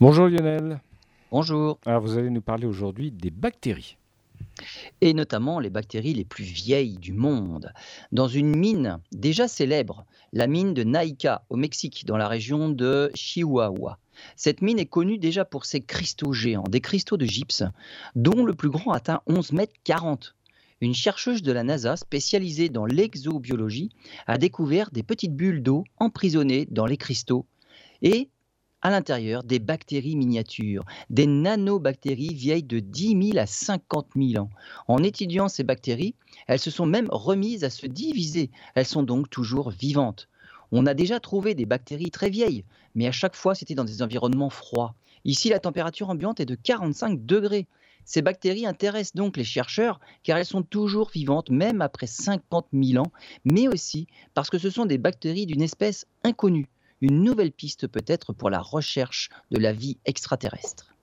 Bonjour Lionel. Bonjour. Alors vous allez nous parler aujourd'hui des bactéries. Et notamment les bactéries les plus vieilles du monde. Dans une mine déjà célèbre, la mine de Naika au Mexique, dans la région de Chihuahua. Cette mine est connue déjà pour ses cristaux géants, des cristaux de gypse, dont le plus grand atteint 11 mètres 40. Une chercheuse de la NASA spécialisée dans l'exobiologie a découvert des petites bulles d'eau emprisonnées dans les cristaux et à l'intérieur des bactéries miniatures, des nanobactéries vieilles de 10 000 à 50 000 ans. En étudiant ces bactéries, elles se sont même remises à se diviser. Elles sont donc toujours vivantes. On a déjà trouvé des bactéries très vieilles, mais à chaque fois c'était dans des environnements froids. Ici, la température ambiante est de 45 degrés. Ces bactéries intéressent donc les chercheurs car elles sont toujours vivantes même après 50 000 ans, mais aussi parce que ce sont des bactéries d'une espèce inconnue une nouvelle piste peut-être pour la recherche de la vie extraterrestre.